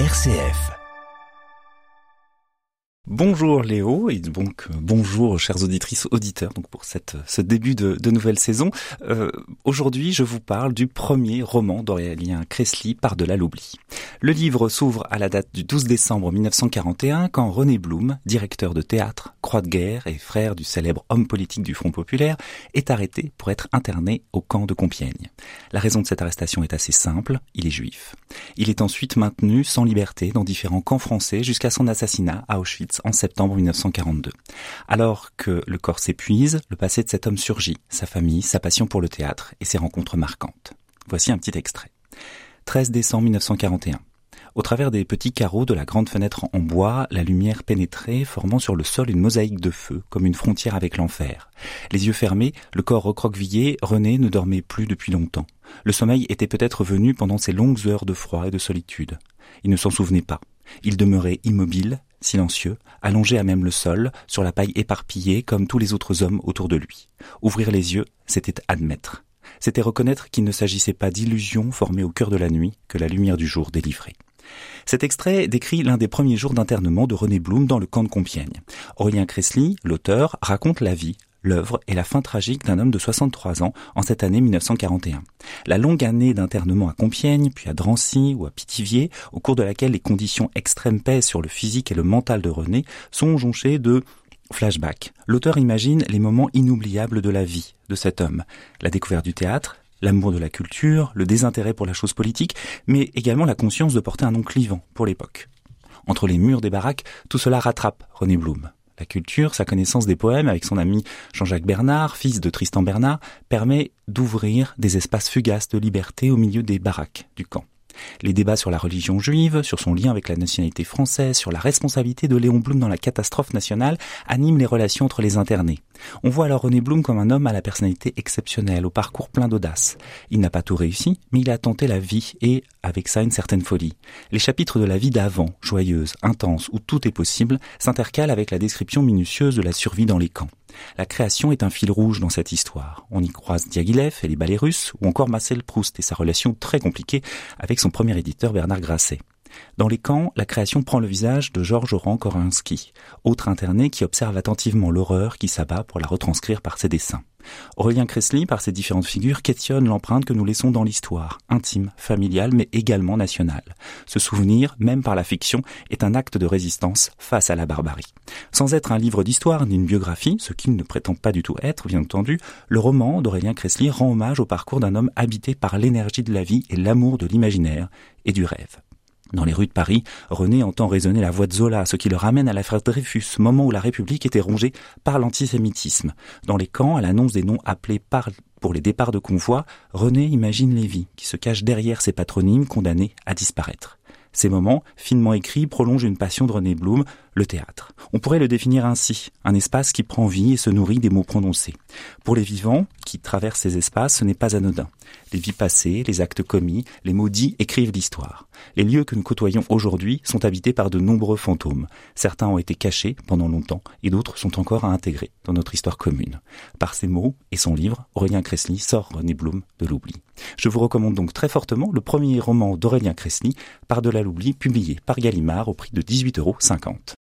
RCF. Bonjour Léo et donc euh, bonjour chères auditrices auditeurs donc pour cette ce début de, nouvelle saison. Euh, Aujourd'hui je vous parle du premier roman d'Aurélien Cressley Par-delà l'oubli. Le livre s'ouvre à la date du 12 décembre 1941 quand René Blum, directeur de théâtre, croix de guerre et frère du célèbre homme politique du Front populaire, est arrêté pour être interné au camp de Compiègne. La raison de cette arrestation est assez simple, il est juif. Il est ensuite maintenu sans liberté dans différents camps français jusqu'à son assassinat à Auschwitz en septembre 1942. Alors que le corps s'épuise, le passé de cet homme surgit, sa famille, sa passion pour le théâtre et ses rencontres marquantes. Voici un petit extrait. 13 décembre 1941. Au travers des petits carreaux de la grande fenêtre en bois, la lumière pénétrait, formant sur le sol une mosaïque de feu, comme une frontière avec l'enfer. Les yeux fermés, le corps recroquevillé, René ne dormait plus depuis longtemps. Le sommeil était peut-être venu pendant ces longues heures de froid et de solitude. Il ne s'en souvenait pas. Il demeurait immobile, silencieux, allongé à même le sol, sur la paille éparpillée comme tous les autres hommes autour de lui. Ouvrir les yeux, c'était admettre. C'était reconnaître qu'il ne s'agissait pas d'illusions formées au cœur de la nuit que la lumière du jour délivrait. Cet extrait décrit l'un des premiers jours d'internement de René Blum dans le camp de Compiègne. Aurélien Cressley, l'auteur, raconte la vie, l'œuvre et la fin tragique d'un homme de 63 ans en cette année 1941. La longue année d'internement à Compiègne, puis à Drancy ou à Pithiviers, au cours de laquelle les conditions extrêmes pèsent sur le physique et le mental de René, sont jonchées de flashbacks. L'auteur imagine les moments inoubliables de la vie de cet homme. La découverte du théâtre, l'amour de la culture, le désintérêt pour la chose politique, mais également la conscience de porter un nom clivant pour l'époque. Entre les murs des baraques, tout cela rattrape René Blum. La culture, sa connaissance des poèmes avec son ami Jean-Jacques Bernard, fils de Tristan Bernard, permet d'ouvrir des espaces fugaces de liberté au milieu des baraques du camp. Les débats sur la religion juive, sur son lien avec la nationalité française, sur la responsabilité de Léon Blum dans la catastrophe nationale animent les relations entre les internés. On voit alors René Blum comme un homme à la personnalité exceptionnelle, au parcours plein d'audace. Il n'a pas tout réussi, mais il a tenté la vie et, avec ça, une certaine folie. Les chapitres de la vie d'avant, joyeuse, intense, où tout est possible, s'intercalent avec la description minutieuse de la survie dans les camps. La création est un fil rouge dans cette histoire. On y croise Diaghilev et les ballets russes, ou encore Marcel Proust et sa relation très compliquée avec son premier éditeur Bernard Grasset. Dans les camps, la création prend le visage de Georges Oran Korinski, autre interné qui observe attentivement l'horreur qui s'abat pour la retranscrire par ses dessins. Aurélien Cressley, par ses différentes figures, questionne l'empreinte que nous laissons dans l'histoire, intime, familiale, mais également nationale. Ce souvenir, même par la fiction, est un acte de résistance face à la barbarie. Sans être un livre d'histoire ni une biographie, ce qu'il ne prétend pas du tout être, bien entendu, le roman d'Aurélien Cressley rend hommage au parcours d'un homme habité par l'énergie de la vie et l'amour de l'imaginaire et du rêve. Dans les rues de Paris, René entend résonner la voix de Zola, ce qui le ramène à l'affaire Dreyfus, moment où la République était rongée par l'antisémitisme. Dans les camps, à l'annonce des noms appelés par pour les départs de convois, René imagine Lévy, qui se cache derrière ses patronymes condamnés à disparaître. Ces moments, finement écrits, prolongent une passion de René Blum, le théâtre. On pourrait le définir ainsi, un espace qui prend vie et se nourrit des mots prononcés. Pour les vivants qui traversent ces espaces, ce n'est pas anodin. Les vies passées, les actes commis, les mots dits écrivent l'histoire. Les lieux que nous côtoyons aujourd'hui sont habités par de nombreux fantômes. Certains ont été cachés pendant longtemps et d'autres sont encore à intégrer dans notre histoire commune. Par ces mots et son livre, Aurélien Cressley sort René Blum de l'oubli. Je vous recommande donc très fortement le premier roman d'Aurélien Cressley, Par de l'oubli, publié par Gallimard au prix de 18,50 euros.